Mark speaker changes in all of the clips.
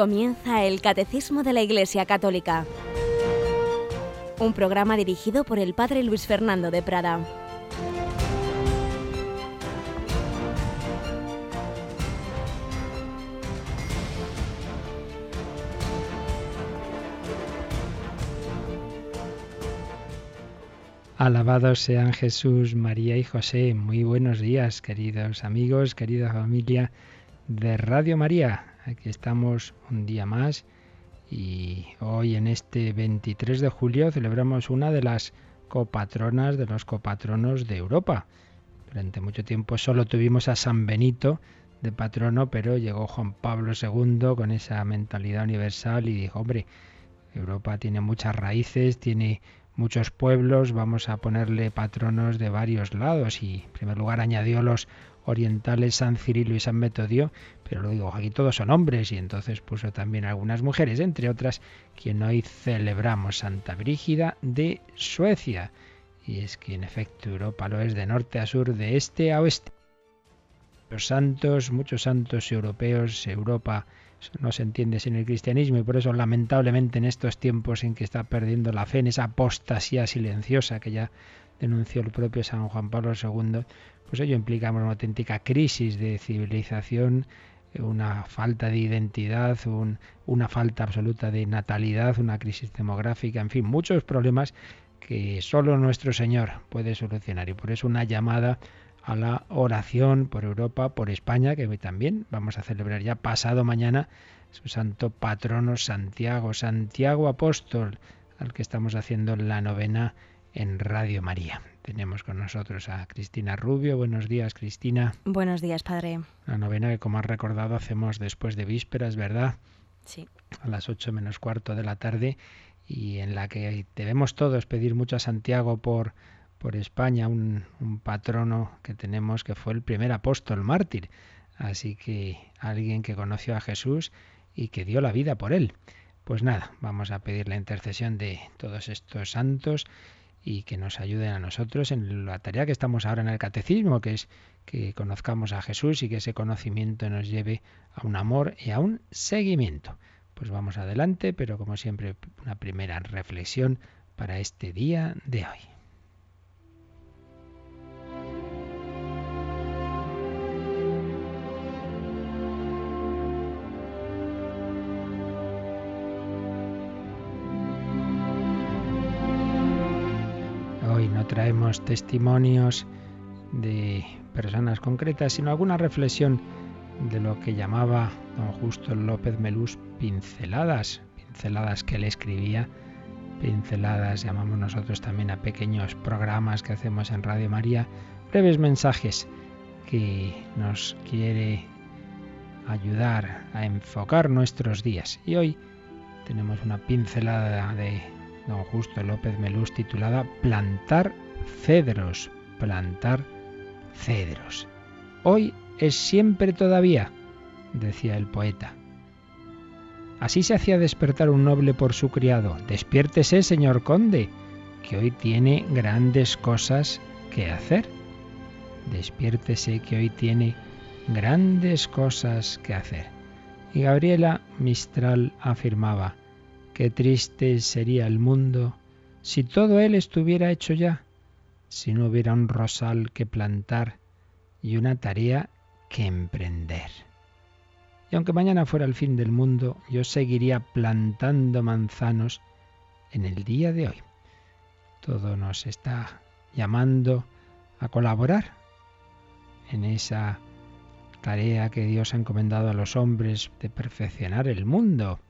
Speaker 1: Comienza el Catecismo de la Iglesia Católica, un programa dirigido por el Padre Luis Fernando de Prada.
Speaker 2: Alabados sean Jesús, María y José. Muy buenos días, queridos amigos, querida familia de Radio María. Aquí estamos un día más y hoy en este 23 de julio celebramos una de las copatronas de los copatronos de Europa. Durante mucho tiempo solo tuvimos a San Benito de patrono, pero llegó Juan Pablo II con esa mentalidad universal y dijo, hombre, Europa tiene muchas raíces, tiene muchos pueblos, vamos a ponerle patronos de varios lados y en primer lugar añadió los orientales San Cirilo y San Metodio, pero lo digo, aquí todos son hombres y entonces puso también algunas mujeres, entre otras quien hoy celebramos Santa Brígida de Suecia. Y es que en efecto Europa lo es de norte a sur, de este a oeste. Los santos, muchos santos europeos, Europa no se entiende sin el cristianismo y por eso lamentablemente en estos tiempos en que está perdiendo la fe, en esa apostasía silenciosa que ya denunció el propio San Juan Pablo II, pues ello implica una auténtica crisis de civilización, una falta de identidad, una falta absoluta de natalidad, una crisis demográfica, en fin, muchos problemas que solo nuestro Señor puede solucionar. Y por eso una llamada a la oración por Europa, por España, que también vamos a celebrar ya pasado mañana su santo patrono Santiago, Santiago Apóstol, al que estamos haciendo la novena en Radio María. Tenemos con nosotros a Cristina Rubio. Buenos días, Cristina.
Speaker 1: Buenos días, padre.
Speaker 2: La novena que, como has recordado, hacemos después de vísperas, ¿verdad?
Speaker 1: Sí.
Speaker 2: A las ocho menos cuarto de la tarde y en la que debemos todos pedir mucho a Santiago por por España, un, patrono que tenemos que fue el primer apóstol mártir. Así que alguien que conoció a Jesús y que dio la vida por él. Pues nada, vamos a pedir la intercesión de todos estos santos y que nos ayuden a nosotros en la tarea que estamos ahora en el catecismo, que es que conozcamos a Jesús y que ese conocimiento nos lleve a un amor y a un seguimiento. Pues vamos adelante, pero como siempre una primera reflexión para este día de hoy. Traemos testimonios de personas concretas, sino alguna reflexión de lo que llamaba don Justo López Melús pinceladas, pinceladas que él escribía, pinceladas llamamos nosotros también a pequeños programas que hacemos en Radio María, breves mensajes que nos quiere ayudar a enfocar nuestros días. Y hoy tenemos una pincelada de don Justo López Melús titulada Plantar cedros, plantar cedros. Hoy es siempre todavía, decía el poeta. Así se hacía despertar un noble por su criado. Despiértese, señor conde, que hoy tiene grandes cosas que hacer. Despiértese, que hoy tiene grandes cosas que hacer. Y Gabriela Mistral afirmaba, qué triste sería el mundo si todo él estuviera hecho ya si no hubiera un rosal que plantar y una tarea que emprender. Y aunque mañana fuera el fin del mundo, yo seguiría plantando manzanos en el día de hoy. Todo nos está llamando a colaborar en esa tarea que Dios ha encomendado a los hombres de perfeccionar el mundo.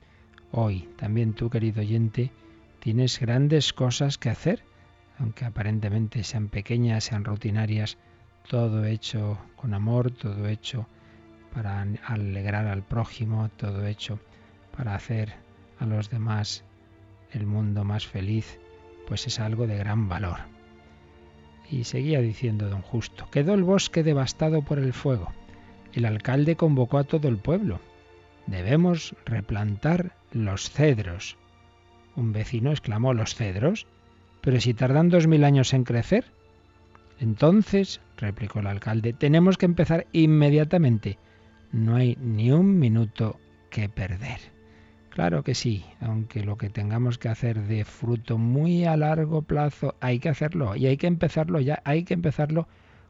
Speaker 2: Hoy también tú, querido oyente, tienes grandes cosas que hacer aunque aparentemente sean pequeñas, sean rutinarias, todo hecho con amor, todo hecho para alegrar al prójimo, todo hecho para hacer a los demás el mundo más feliz, pues es algo de gran valor. Y seguía diciendo don Justo, quedó el bosque devastado por el fuego. El alcalde convocó a todo el pueblo. Debemos replantar los cedros. Un vecino exclamó, ¿los cedros? Pero si tardan dos mil años en crecer, entonces, replicó el alcalde, tenemos que empezar inmediatamente. No hay ni un minuto que perder. Claro que sí, aunque lo que tengamos que hacer de fruto muy a largo plazo, hay que hacerlo y hay que empezarlo ya, hay que empezarlo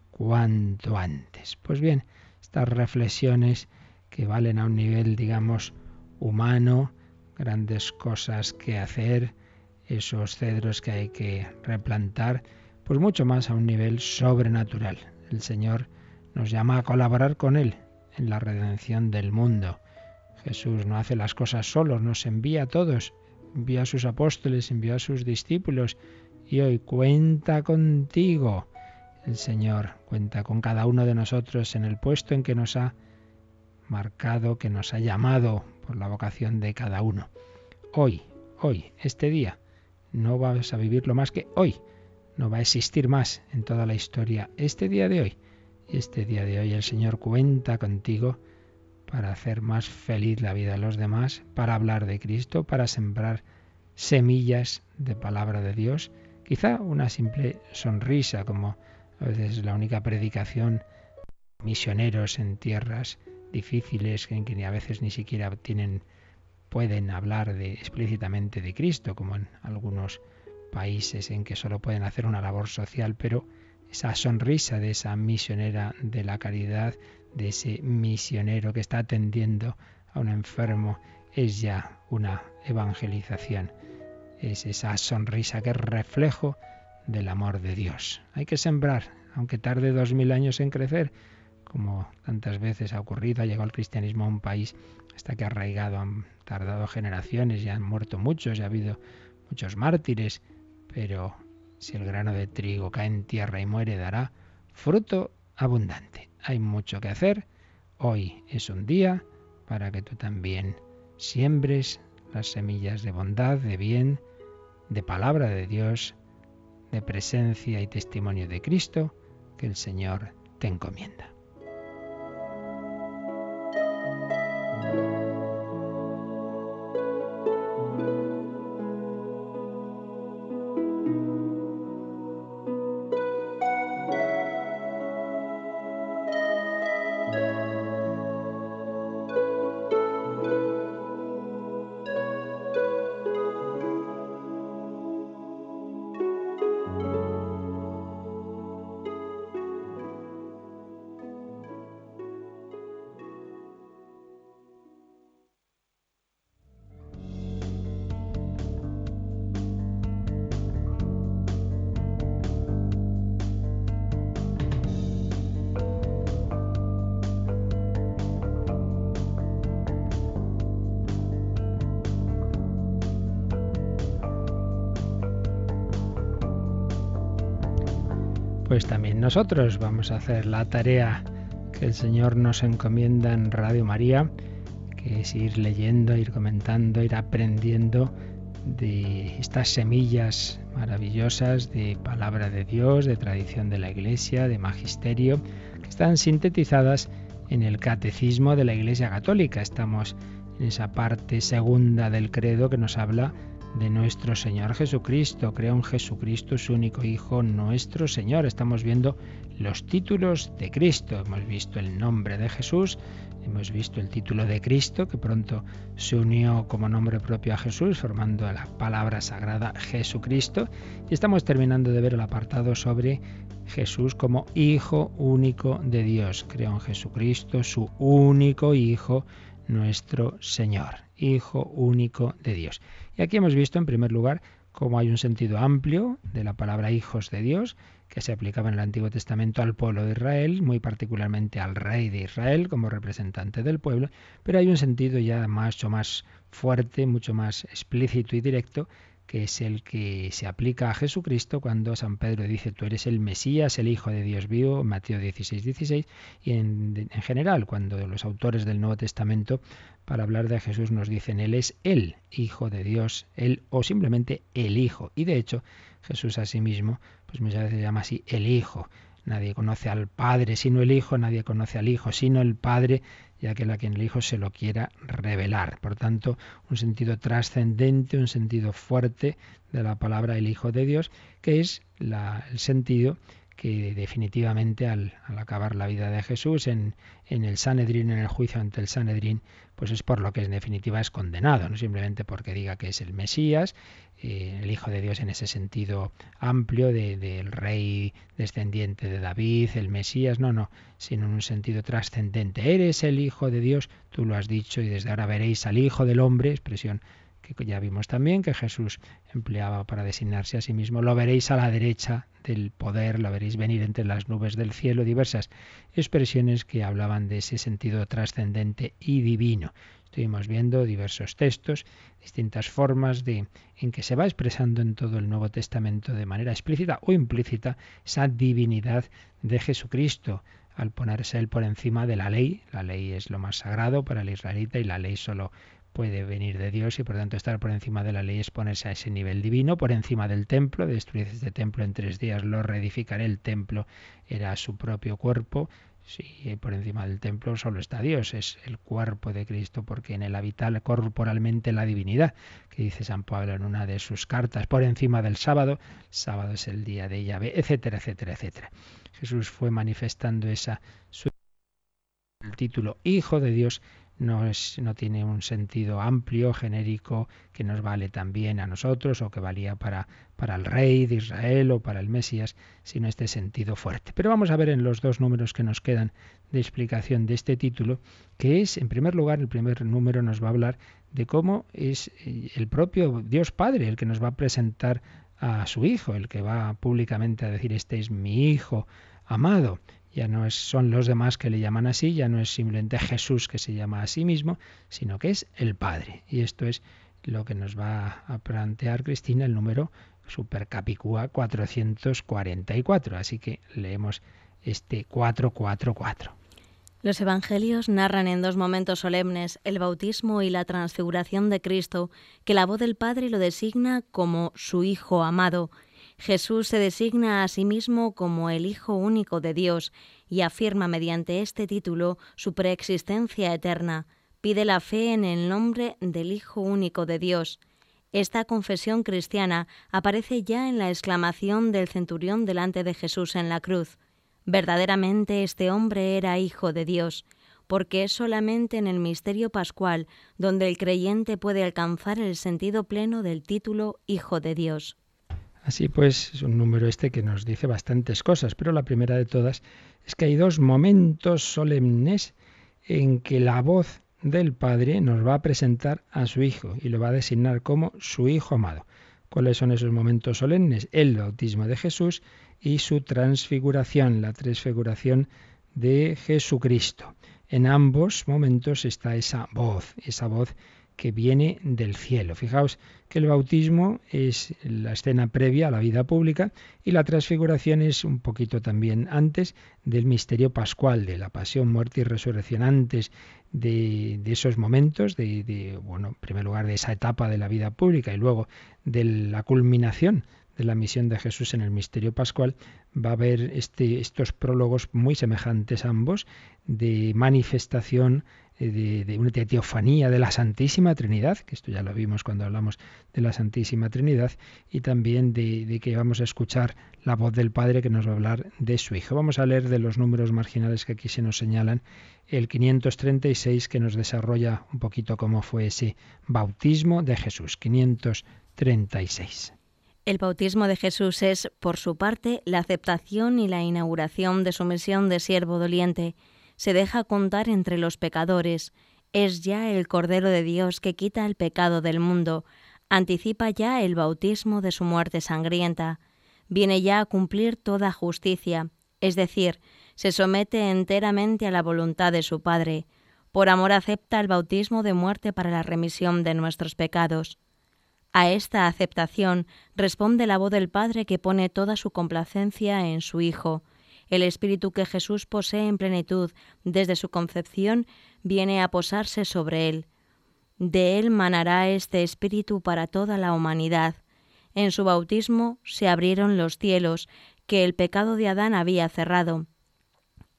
Speaker 2: cuanto antes. Pues bien, estas reflexiones que valen a un nivel, digamos, humano, grandes cosas que hacer, esos cedros que hay que replantar, pues mucho más a un nivel sobrenatural. El Señor nos llama a colaborar con Él en la redención del mundo. Jesús no hace las cosas solo, nos envía a todos, envía a sus apóstoles, envía a sus discípulos y hoy cuenta contigo. El Señor cuenta con cada uno de nosotros en el puesto en que nos ha marcado, que nos ha llamado por la vocación de cada uno. Hoy, hoy, este día, no vas a vivirlo más que hoy. No va a existir más en toda la historia este día de hoy. Y este día de hoy el Señor cuenta contigo para hacer más feliz la vida de los demás, para hablar de Cristo, para sembrar semillas de palabra de Dios. Quizá una simple sonrisa, como a veces la única predicación misioneros en tierras difíciles en que a veces ni siquiera tienen pueden hablar de, explícitamente de Cristo, como en algunos países en que solo pueden hacer una labor social, pero esa sonrisa de esa misionera de la caridad, de ese misionero que está atendiendo a un enfermo, es ya una evangelización. Es esa sonrisa que es reflejo del amor de Dios. Hay que sembrar, aunque tarde dos mil años en crecer, como tantas veces ha ocurrido, ha llegado el cristianismo a un país hasta que ha arraigado, han tardado generaciones, ya han muerto muchos, ya ha habido muchos mártires, pero si el grano de trigo cae en tierra y muere, dará fruto abundante. Hay mucho que hacer. Hoy es un día para que tú también siembres las semillas de bondad, de bien, de palabra de Dios, de presencia y testimonio de Cristo que el Señor te encomienda. Nosotros vamos a hacer la tarea que el Señor nos encomienda en Radio María, que es ir leyendo, ir comentando, ir aprendiendo de estas semillas maravillosas de palabra de Dios, de tradición de la Iglesia, de magisterio, que están sintetizadas en el catecismo de la Iglesia Católica. Estamos en esa parte segunda del credo que nos habla de nuestro Señor Jesucristo. Creo en Jesucristo, su único Hijo, nuestro Señor. Estamos viendo los títulos de Cristo. Hemos visto el nombre de Jesús, hemos visto el título de Cristo, que pronto se unió como nombre propio a Jesús, formando la palabra sagrada Jesucristo. Y estamos terminando de ver el apartado sobre Jesús como Hijo único de Dios. Creo en Jesucristo, su único Hijo, nuestro Señor, Hijo único de Dios. Y aquí hemos visto, en primer lugar, cómo hay un sentido amplio de la palabra hijos de Dios, que se aplicaba en el Antiguo Testamento al pueblo de Israel, muy particularmente al rey de Israel como representante del pueblo, pero hay un sentido ya mucho más fuerte, mucho más explícito y directo que es el que se aplica a Jesucristo cuando San Pedro dice tú eres el Mesías, el Hijo de Dios vivo, Mateo 16, 16, y en, en, general cuando los autores del Nuevo Testamento para hablar de Jesús nos dicen Él es el Hijo de Dios, Él o simplemente el Hijo. Y de hecho Jesús a sí mismo pues muchas veces se llama así el Hijo. Nadie conoce al Padre sino el Hijo, nadie conoce al Hijo sino el Padre y aquel a quien el Hijo se lo quiera revelar. Por tanto, un sentido trascendente, un sentido fuerte de la palabra el Hijo de Dios, que es el sentido que definitivamente al, acabar la vida de Jesús en, en el Sanedrín, en el juicio ante el Sanedrín, pues es por lo que en definitiva es condenado, no simplemente porque diga que es el Mesías, eh, el Hijo de Dios en ese sentido amplio del rey descendiente de David, el Mesías, no, no, sino en un sentido trascendente. Eres el Hijo de Dios, tú lo has dicho, y desde ahora veréis al Hijo del Hombre, expresión que ya vimos también que Jesús empleaba para designarse a sí mismo. Lo veréis a la derecha del poder, lo veréis venir entre las nubes del cielo, diversas expresiones que hablaban de ese sentido trascendente y divino. Estuvimos viendo diversos textos, distintas formas de en que se va expresando en todo el Nuevo Testamento de manera explícita o implícita esa divinidad de Jesucristo al ponerse él por encima de la ley. La ley es lo más sagrado para el israelita y la ley solo puede venir de Dios y por tanto estar por encima de la ley es ponerse a ese nivel divino, por encima del templo, destruir este templo en tres días, lo reedificaré, el templo era su propio cuerpo, Sí, por encima del templo solo está Dios, es el cuerpo de Cristo, porque en él habita corporalmente la divinidad, que dice San Pablo en una de sus cartas, por encima del sábado, sábado es el día de Yahvé, etcétera, etcétera, etcétera. Jesús fue manifestando esa su el título Hijo de Dios no, es, no tiene un sentido amplio, genérico, que nos vale también a nosotros o que valía para, para el rey de Israel o para el Mesías, sino este sentido fuerte. Pero vamos a ver en los dos números que nos quedan de explicación de este título, que es, en primer lugar, el primer número nos va a hablar de cómo es eh, el propio Dios Padre el que nos va a presentar a su Hijo, el que va públicamente a decir, este es mi Hijo amado ya no es, son los demás que le llaman así, ya no es simplemente Jesús que se llama a sí mismo, sino que es el Padre. Y esto es lo que nos va a plantear Cristina, el número Super Capicúa 444. Así que leemos este 444.
Speaker 1: Los evangelios narran en dos momentos solemnes el bautismo y la transfiguración de Cristo, que la voz del Padre lo designa como su Hijo amado Jesús se designa a sí mismo como el Hijo único de Dios y afirma mediante este título su preexistencia eterna. Pide la fe en el nombre del Hijo único de Dios. Esta confesión cristiana aparece ya en la exclamación del centurión delante de Jesús en la cruz. Verdaderamente este hombre era Hijo de Dios, porque es solamente en el misterio pascual donde el creyente puede alcanzar el sentido pleno del título Hijo de Dios.
Speaker 2: Así pues, es un número este que nos dice bastantes cosas, pero la primera de todas es que hay dos momentos solemnes en que la voz del Padre nos va a presentar a su Hijo y lo va a designar como su Hijo amado. ¿Cuáles son esos momentos solemnes? El bautismo de Jesús y su transfiguración, la transfiguración de Jesucristo. En ambos momentos está esa voz, esa voz que viene del cielo. Fijaos que el bautismo es la escena previa a la vida pública y la transfiguración es un poquito también antes del misterio pascual, de la pasión, muerte y resurrección, antes de, esos momentos, de, bueno, en primer lugar de esa etapa de la vida pública y luego de la culminación de la misión de Jesús en el misterio pascual, va a haber este, estos prólogos muy semejantes ambos de manifestación eh, de, una teofanía de la Santísima Trinidad, que esto ya lo vimos cuando hablamos de la Santísima Trinidad, y también de, que vamos a escuchar la voz del Padre que nos va a hablar de su Hijo. Vamos a leer de los números marginales que aquí se nos señalan el 536 que nos desarrolla un poquito cómo fue ese bautismo de Jesús. 536.
Speaker 1: El bautismo de Jesús es, por su parte, la aceptación y la inauguración de su misión de siervo doliente se deja contar entre los pecadores, es ya el Cordero de Dios que quita el pecado del mundo, anticipa ya el bautismo de su muerte sangrienta, viene ya a cumplir toda justicia, es decir, se somete enteramente a la voluntad de su Padre, por amor acepta el bautismo de muerte para la remisión de nuestros pecados. A esta aceptación responde la voz del Padre que pone toda su complacencia en su Hijo, el espíritu que Jesús posee en plenitud desde su concepción viene a posarse sobre él. De él manará este espíritu para toda la humanidad. En su bautismo se abrieron los cielos que el pecado de Adán había cerrado,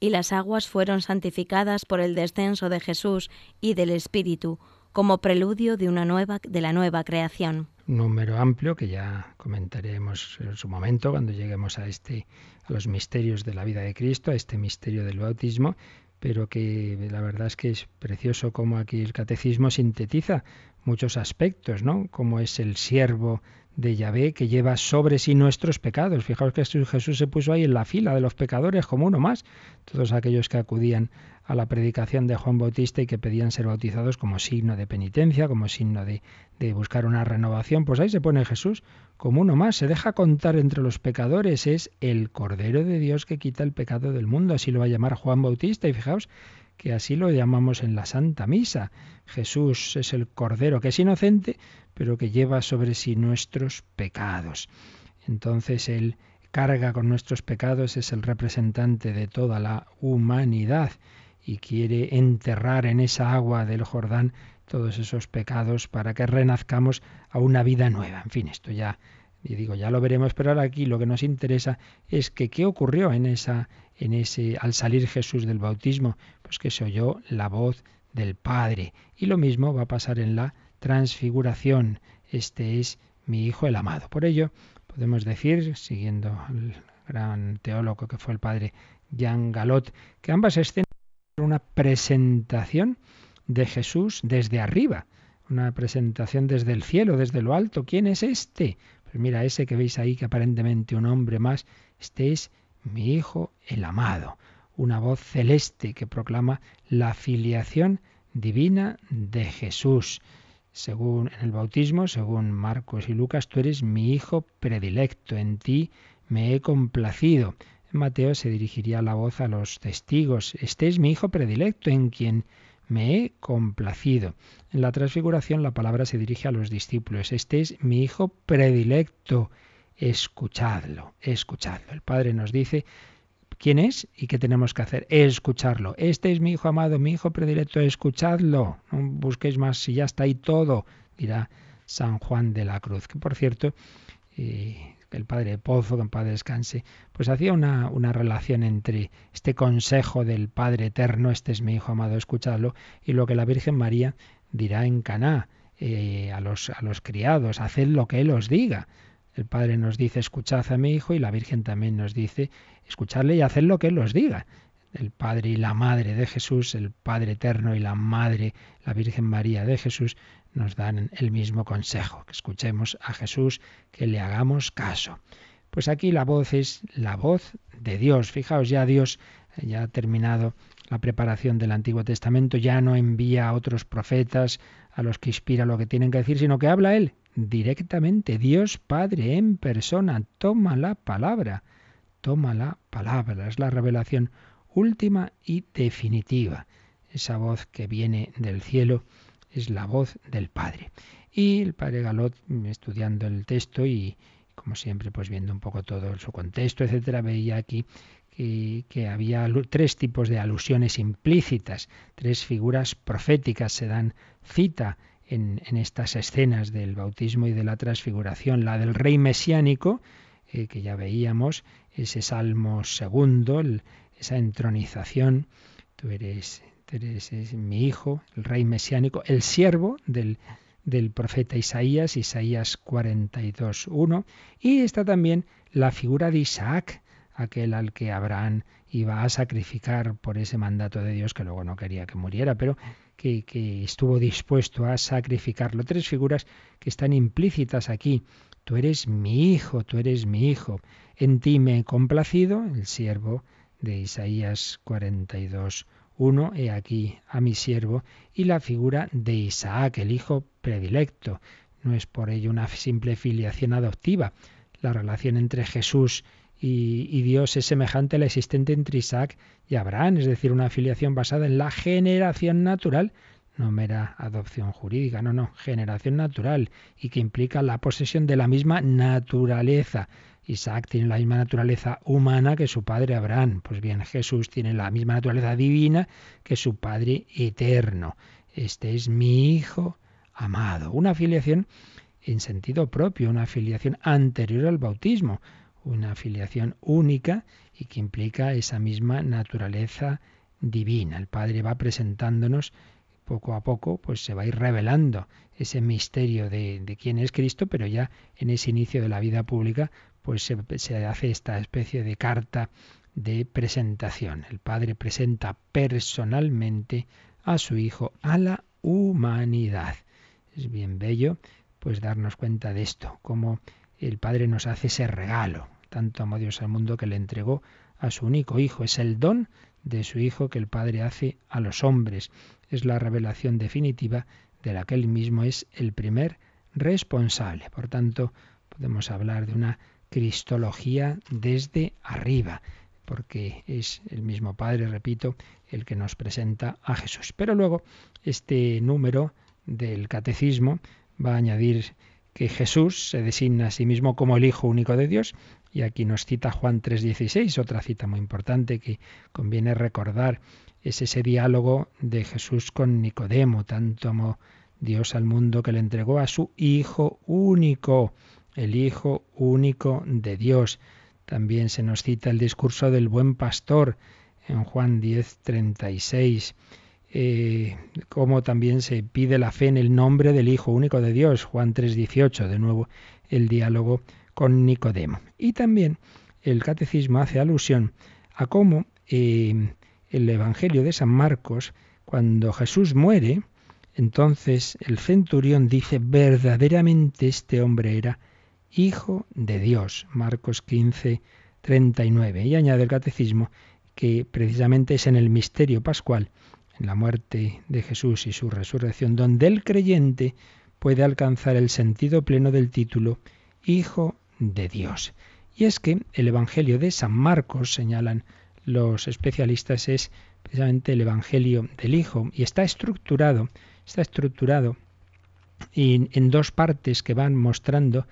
Speaker 1: y las aguas fueron santificadas por el descenso de Jesús y del Espíritu, como preludio de una nueva de la nueva creación.
Speaker 2: Número amplio que ya comentaremos en su momento cuando lleguemos a este a los misterios de la vida de Cristo, a este misterio del bautismo, pero que la verdad es que es precioso como aquí el catecismo sintetiza muchos aspectos, ¿no? Como es el siervo de Yahvé que lleva sobre sí nuestros pecados. Fijaos que Jesús se puso ahí en la fila de los pecadores como uno más. Todos aquellos que acudían a la predicación de Juan Bautista y que pedían ser bautizados como signo de penitencia, como signo de, de buscar una renovación, pues ahí se pone Jesús como uno más, se deja contar entre los pecadores, es el Cordero de Dios que quita el pecado del mundo, así lo va a llamar Juan Bautista y fijaos que así lo llamamos en la Santa Misa. Jesús es el Cordero que es inocente, pero que lleva sobre sí nuestros pecados. Entonces Él carga con nuestros pecados, es el representante de toda la humanidad y quiere enterrar en esa agua del Jordán todos esos pecados para que renazcamos a una vida nueva. En fin, esto ya, y digo, ya lo veremos, pero ahora aquí lo que nos interesa es que qué ocurrió en esa, en ese, al salir Jesús del bautismo, pues que se oyó la voz del Padre. Y lo mismo va a pasar en la transfiguración. Este es mi Hijo el amado. Por ello, podemos decir, siguiendo al gran teólogo que fue el padre Jean Galot, que ambas escenas una presentación de Jesús desde arriba, una presentación desde el cielo, desde lo alto. ¿Quién es este? Pues mira, ese que veis ahí, que aparentemente un hombre más, este es mi Hijo el amado, una voz celeste que proclama la filiación divina de Jesús. Según en el bautismo, según Marcos y Lucas, tú eres mi Hijo predilecto, en ti me he complacido. En Mateo se dirigiría la voz a los testigos, este es mi Hijo predilecto, en quien me he complacido. En la transfiguración la palabra se dirige a los discípulos, este es mi Hijo predilecto, escuchadlo, escuchadlo. El Padre nos dice quién es y qué tenemos que hacer, escucharlo. Este es mi Hijo amado, mi Hijo predilecto, escuchadlo. No busquéis más si ya está ahí todo, dirá San Juan de la Cruz, que por cierto, eh, el padre Pozo, que en paz descanse, pues hacía una, una, relación entre este consejo del Padre Eterno, este es mi Hijo amado, escuchadlo, y lo que la Virgen María dirá en Caná eh, a, los, a los criados, haced lo que Él os diga. El Padre nos dice, escuchad a mi Hijo, y la Virgen también nos dice, escuchadle y haced lo que Él os diga. El Padre y la Madre de Jesús, el Padre Eterno y la Madre, la Virgen María de Jesús, nos dan el mismo consejo, que escuchemos a Jesús, que le hagamos caso. Pues aquí la voz es la voz de Dios. Fijaos, ya Dios ya ha terminado la preparación del Antiguo Testamento, ya no envía a otros profetas a los que inspira lo que tienen que decir, sino que habla Él directamente. Dios Padre en persona toma la palabra, toma la palabra. Es la revelación última y definitiva. Esa voz que viene del cielo es la voz del Padre. Y el Padre Galot, estudiando el texto y, como siempre, pues viendo un poco todo su contexto, etcétera, veía aquí que, había tres tipos de alusiones implícitas, tres figuras proféticas se dan cita en, estas escenas del bautismo y de la transfiguración. La del rey mesiánico, eh, que ya veíamos, ese salmo segundo, esa entronización, tú eres es mi hijo, el rey mesiánico, el siervo del, profeta Isaías, Isaías 42.1, y está también la figura de Isaac, aquel al que Abraham iba a sacrificar por ese mandato de Dios, que luego no quería que muriera, pero que estuvo dispuesto a sacrificarlo. Tres figuras que están implícitas aquí. Tú eres mi hijo, tú eres mi hijo. En ti me he complacido, el siervo de Isaías 42. Uno, he aquí a mi siervo, y la figura de Isaac, el hijo predilecto. No es por ello una simple filiación adoptiva. La relación entre Jesús y, y, Dios es semejante a la existente entre Isaac y Abraham, es decir, una filiación basada en la generación natural, no mera adopción jurídica, no, no, generación natural, y que implica la posesión de la misma naturaleza. Isaac tiene la misma naturaleza humana que su padre Abraham. Pues bien, Jesús tiene la misma naturaleza divina que su Padre eterno. Este es mi Hijo amado. Una afiliación en sentido propio, una afiliación anterior al bautismo, una afiliación única y que implica esa misma naturaleza divina. El Padre va presentándonos poco a poco pues se va a ir revelando ese misterio de, quién es Cristo, pero ya en ese inicio de la vida pública pues se, hace esta especie de carta de presentación. El Padre presenta personalmente a su Hijo a la humanidad. Es bien bello pues darnos cuenta de esto, cómo el Padre nos hace ese regalo. Tanto amó Dios al mundo que le entregó a su único Hijo. Es el don de su Hijo que el Padre hace a los hombres. Es la revelación definitiva de la que Él mismo es el primer responsable. Por tanto, podemos hablar de una cristología desde arriba, porque es el mismo Padre, repito, el que nos presenta a Jesús. Pero luego, este número del catecismo va a añadir que Jesús se designa a sí mismo como el Hijo único de Dios. Y aquí nos cita Juan 3:16, otra cita muy importante que conviene recordar. Es ese diálogo de Jesús con Nicodemo. Tanto amó Dios al mundo que le entregó a su Hijo único, el Hijo único de Dios. También se nos cita el discurso del buen pastor en Juan 10:36 eh, como también se pide la fe en el nombre del Hijo único de Dios, Juan 3:18, de nuevo el diálogo con Nicodemo. Y también el catecismo hace alusión a cómo eh, el Evangelio de San Marcos, cuando Jesús muere, entonces el centurión dice, verdaderamente este hombre era hijo de Dios, Marcos 15, 39. Y añade el catecismo que precisamente es en el misterio pascual en la muerte de Jesús y su resurrección, donde el creyente puede alcanzar el sentido pleno del título Hijo de Dios. Y es que el Evangelio de San Marcos, señalan los especialistas, es precisamente el Evangelio del Hijo y está estructurado, está estructurado en dos partes que van mostrando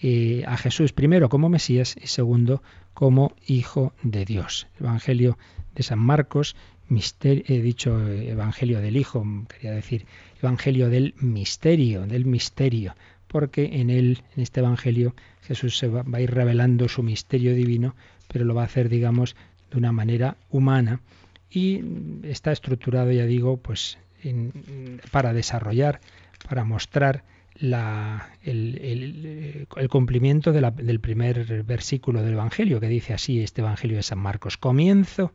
Speaker 2: eh, a Jesús primero como Mesías y segundo como Hijo de Dios. El Evangelio de San Marcos he dicho Evangelio del Hijo, quería decir Evangelio del misterio, del misterio, porque en él, en este Evangelio, Jesús se va, a ir revelando su misterio divino, pero lo va a hacer, digamos, de una manera humana y está estructurado, ya digo, pues para desarrollar, para mostrar el, cumplimiento del primer versículo del Evangelio, que dice así este Evangelio de San Marcos. Comienzo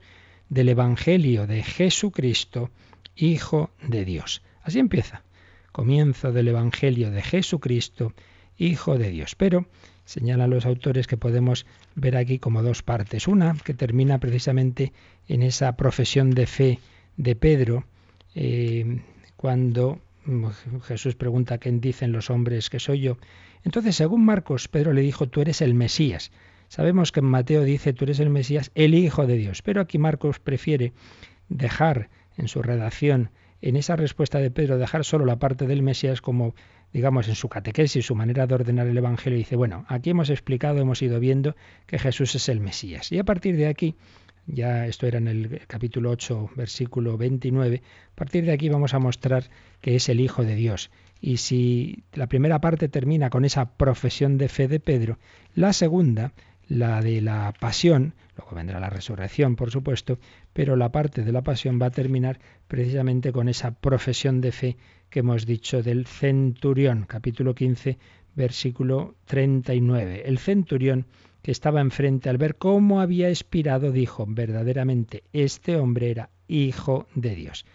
Speaker 2: del Evangelio de Jesucristo, Hijo de Dios. Así empieza. Comienzo del Evangelio de Jesucristo, Hijo de Dios. Pero señalan los autores que podemos ver aquí como dos partes. Una que termina precisamente en esa profesión de fe de Pedro, eh, cuando Jesús pregunta quién dicen los hombres que soy yo. Entonces, según Marcos, Pedro le dijo, tú eres el Mesías. Sabemos que en Mateo dice, tú eres el Mesías, el Hijo de Dios, pero aquí Marcos prefiere dejar en su redacción, en esa respuesta de Pedro, dejar solo la parte del Mesías como, digamos, en su catequesis, su manera de ordenar el Evangelio, dice, bueno, aquí hemos explicado, hemos ido viendo que Jesús es el Mesías. Y a partir de aquí, ya esto era en el capítulo 8, versículo 29, a partir de aquí vamos a mostrar que es el Hijo de Dios. Y si la primera parte termina con esa profesión de fe de Pedro, la segunda la de la pasión, luego vendrá la resurrección, por supuesto, pero la parte de la pasión va a terminar precisamente con esa profesión de fe que hemos dicho del centurión, capítulo 15, versículo 39. El centurión que estaba enfrente al ver cómo había expirado, dijo, verdaderamente, este hombre era hijo de Dios.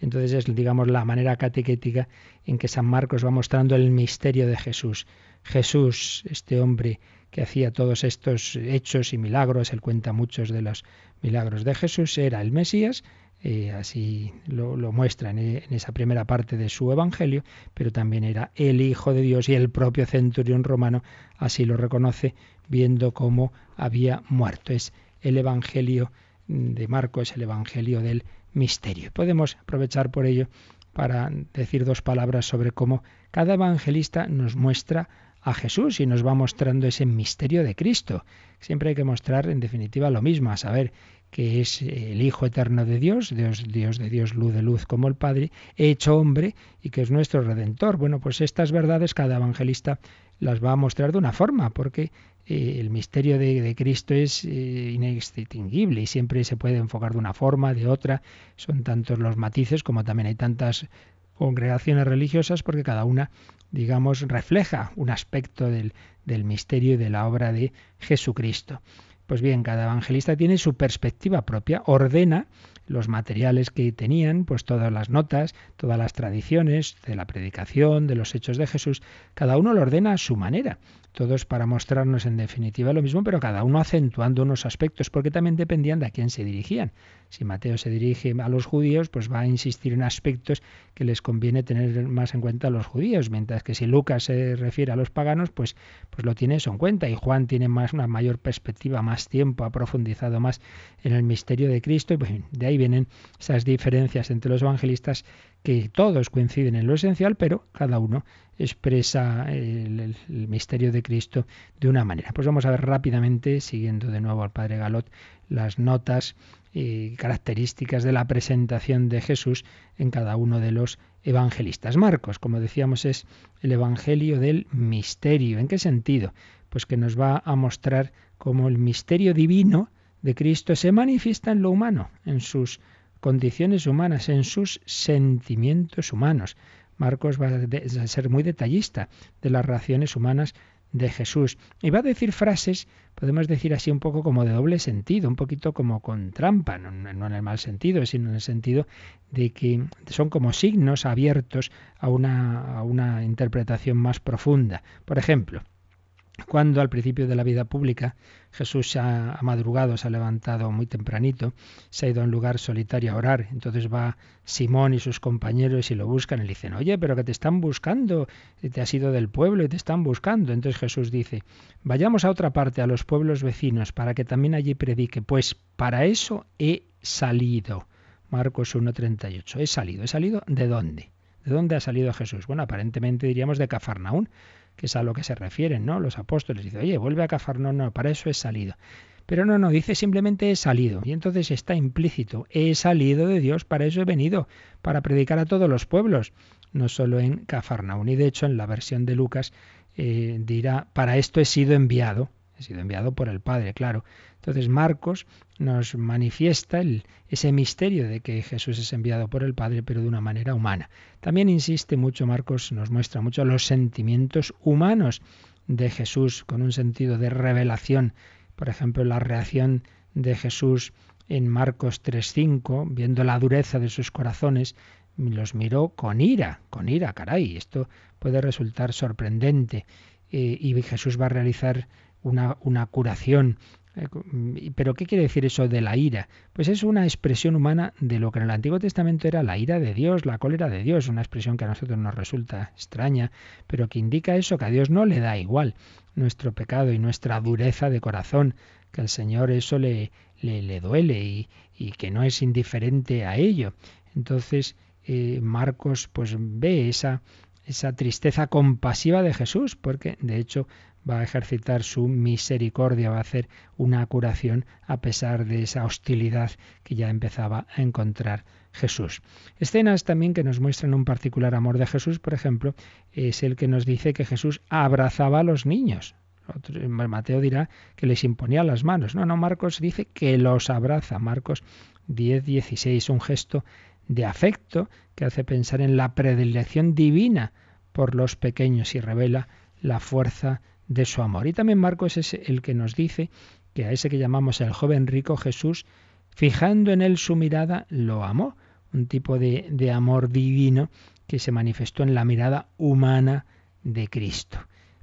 Speaker 2: Entonces es, digamos, la manera catequética en que San Marcos va mostrando el misterio de Jesús. Jesús, este hombre que hacía todos estos hechos y milagros, él cuenta muchos de los milagros de Jesús, era el Mesías, eh, así lo, muestra en, en, esa primera parte de su Evangelio, pero también era el Hijo de Dios y el propio centurión romano así lo reconoce viendo cómo había muerto. Es el Evangelio de Marcos, el Evangelio del misterio. Podemos aprovechar por ello para decir dos palabras sobre cómo cada evangelista nos muestra a Jesús y nos va mostrando ese misterio de Cristo. Siempre hay que mostrar en definitiva lo mismo, a saber que es el Hijo eterno de Dios, Dios, Dios de Dios, luz de luz como el Padre, hecho hombre y que es nuestro redentor. Bueno, pues estas verdades cada evangelista las va a mostrar de una forma, porque eh, el misterio de, Cristo es eh, inextinguible y siempre se puede enfocar de una forma, de otra. Son tantos los matices como también hay tantas congregaciones religiosas porque cada una, digamos, refleja un aspecto del, del misterio y de la obra de Jesucristo. Pues bien, cada evangelista tiene su perspectiva propia, ordena los materiales que tenían, pues todas las notas, todas las tradiciones de la predicación, de los hechos de Jesús, cada uno lo ordena a su manera todos para mostrarnos en definitiva lo mismo, pero cada uno acentuando unos aspectos, porque también dependían de a quién se dirigían. Si Mateo se dirige a los judíos, pues va a insistir en aspectos que les conviene tener más en cuenta a los judíos, mientras que si Lucas se refiere a los paganos, pues, pues lo tiene eso en cuenta, y Juan tiene más una mayor perspectiva, más tiempo, ha profundizado más en el misterio de Cristo, y pues, de ahí vienen esas diferencias entre los evangelistas que todos coinciden en lo esencial, pero cada uno expresa el, misterio de Cristo de una manera. Pues vamos a ver rápidamente, siguiendo de nuevo al Padre Galot, las notas y características de la presentación de Jesús en cada uno de los evangelistas. Marcos, como decíamos, es el Evangelio del misterio. ¿En qué sentido? Pues que nos va a mostrar cómo el misterio divino de Cristo se manifiesta en lo humano, en sus condiciones humanas, en sus sentimientos humanos. Marcos va a ser muy detallista de las relaciones humanas de Jesús. Y va a decir frases, podemos decir así un poco como de doble sentido, un poquito como con trampa, no, no, en el mal sentido, sino en el sentido de que son como signos abiertos a una, a una interpretación más profunda. Por ejemplo, cuando al principio de la vida pública Jesús se ha, madrugado, se ha levantado muy tempranito, se ha ido a un lugar solitario a orar, entonces va Simón y sus compañeros y lo buscan y le dicen, oye, pero que te están buscando, te has ido del pueblo y te están buscando. Entonces Jesús dice, vayamos a otra parte, a los pueblos vecinos, para que también allí predique, pues para eso he salido. Marcos 1.38, he salido, he salido de dónde? ¿De dónde ha salido Jesús? Bueno, aparentemente diríamos de Cafarnaún, que es a lo que se refieren, ¿no? Los apóstoles. Dice, oye, vuelve a Cafarnaún, no, para eso he salido. Pero no, no, dice simplemente he salido. Y entonces está implícito, he salido de Dios, para eso he venido, para predicar a todos los pueblos, no solo en Cafarnaún. Y de hecho en la versión de Lucas eh, dirá, para esto he sido enviado. He sido enviado por el Padre, claro. Entonces Marcos nos manifiesta ese misterio de que Jesús es enviado por el Padre, pero de una manera humana. También insiste mucho, Marcos nos muestra mucho los sentimientos humanos de Jesús, con un sentido de revelación. Por ejemplo, la reacción de Jesús en Marcos 3.5, viendo la dureza de sus corazones, los miró con ira, con ira, caray, esto puede resultar sorprendente. Eh, y Jesús va a realizar una, una curación. Eh, pero ¿qué quiere decir eso de la ira? Pues es una expresión humana de lo que en el Antiguo Testamento era la ira de Dios, la cólera de Dios, una expresión que a nosotros nos resulta extraña, pero que indica eso, que a Dios no le da igual nuestro pecado y nuestra dureza de corazón, que al Señor eso le, le, duele y, y, que no es indiferente a ello. Entonces, eh, Marcos pues ve esa, esa tristeza compasiva de Jesús, porque de hecho va a ejercitar su misericordia, va a hacer una curación a pesar de esa hostilidad que ya empezaba a encontrar Jesús. Escenas también que nos muestran un particular amor de Jesús, por ejemplo, es el que nos dice que Jesús abrazaba a los niños. Mateo dirá que les imponía las manos. No, no, Marcos dice que los abraza. Marcos 10, 16, un gesto de afecto que hace pensar en la predilección divina por los pequeños y revela la fuerza de su amor. Y también Marcos es el que nos dice que a ese que llamamos el joven rico Jesús, fijando en él su mirada, lo amó. Un tipo de, de amor divino que se manifestó en la mirada humana de Cristo.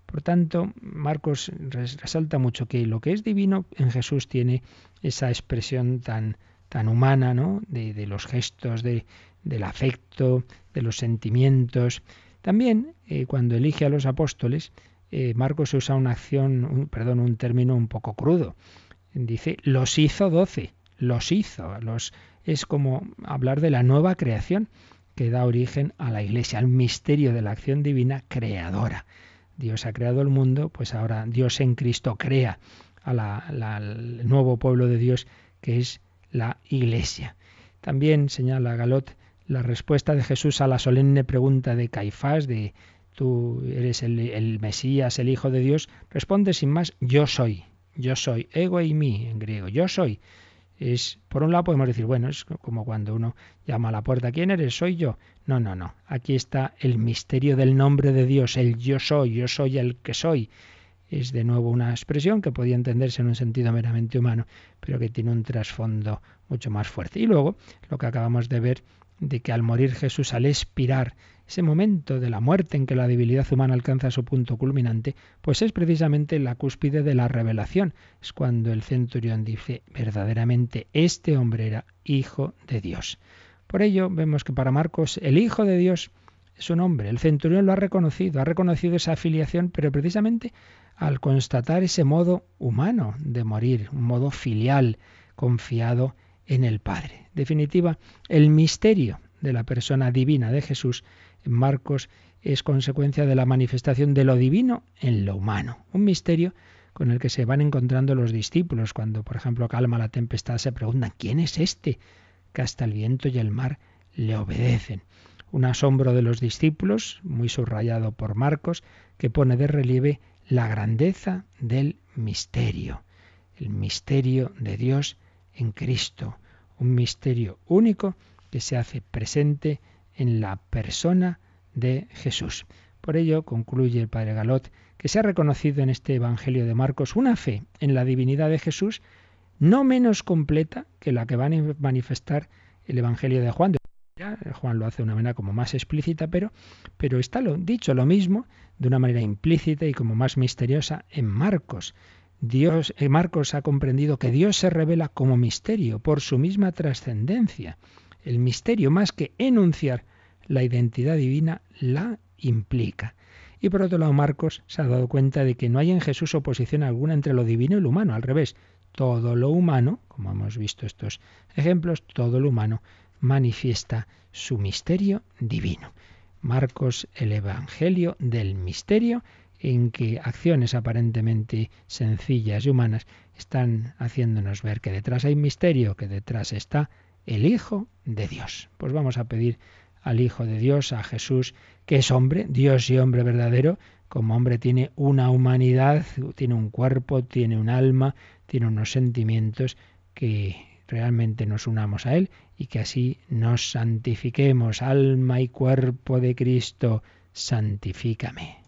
Speaker 2: Por tanto, Marcos resalta mucho que lo que es divino en Jesús tiene esa expresión tan, tan humana, ¿no? De, de los gestos, de, del afecto, de los sentimientos. También, eh, cuando elige a los apóstoles, eh, Marcos usa una acción, perdón, un término un poco crudo. Dice, los hizo doce, los hizo, los, es como hablar de la nueva creación que da origen a la Iglesia, al misterio de la acción divina creadora. Dios ha creado el mundo, pues ahora Dios en Cristo crea al nuevo pueblo de Dios que es la Iglesia. También señala Galot la respuesta de Jesús a la solemne pregunta de Caifás de tú eres el, Mesías, el Hijo de Dios, responde sin más, yo soy, yo soy, ego y mí en griego, yo soy. Es, por un lado podemos decir, bueno, es como cuando uno llama a la puerta, ¿quién eres? Soy yo. No, no, no. Aquí está el misterio del nombre de Dios, el yo soy, yo soy el que soy. Es de nuevo una expresión que podía entenderse en un sentido meramente humano, pero que tiene un trasfondo mucho más fuerte. Y luego, lo que acabamos de ver, de que al morir Jesús, al expirar, ese momento de la muerte en que la debilidad humana alcanza su punto culminante, pues es precisamente la cúspide de la revelación. Es cuando el centurión dice, verdaderamente este hombre era hijo de Dios. Por ello vemos que para Marcos el hijo de Dios es un hombre. El centurión lo ha reconocido, ha reconocido esa afiliación, pero precisamente al constatar ese modo humano de morir, un modo filial, confiado en el Padre. Definitiva, el misterio de la persona divina de Jesús Marcos es consecuencia de la manifestación de lo divino en lo humano. Un misterio con el que se van encontrando los discípulos. Cuando, por ejemplo, calma la tempestad, se preguntan, ¿quién es este? Que hasta el viento y el mar le obedecen. Un asombro de los discípulos, muy subrayado por Marcos, que pone de relieve la grandeza del misterio, el misterio de Dios en Cristo, un misterio único que se hace presente en la persona de Jesús. Por ello, concluye el padre Galot, que se ha reconocido en este Evangelio de Marcos una fe en la divinidad de Jesús no menos completa que la que va a manifestar el Evangelio de Juan. Juan lo hace de una manera como más explícita, pero, está lo, dicho lo mismo de una manera implícita y como más misteriosa en Marcos. Dios, eh, Marcos ha comprendido que Dios se revela como misterio por su misma trascendencia. El misterio, más que enunciar la identidad divina, la implica. Y por otro lado, Marcos se ha dado cuenta de que no hay en Jesús oposición alguna entre lo divino y lo humano. Al revés, todo lo humano, como hemos visto estos ejemplos, todo lo humano manifiesta su misterio divino. Marcos, el Evangelio del misterio, en que acciones aparentemente sencillas y humanas están haciéndonos ver que detrás hay misterio, que detrás está el Hijo de Dios. Pues vamos a pedir al Hijo de Dios, a Jesús, que es hombre, Dios y hombre verdadero, como hombre tiene una humanidad, tiene un cuerpo, tiene un alma, tiene unos sentimientos que realmente nos unamos a Él y que así nos santifiquemos, alma y cuerpo de Cristo, santifícame.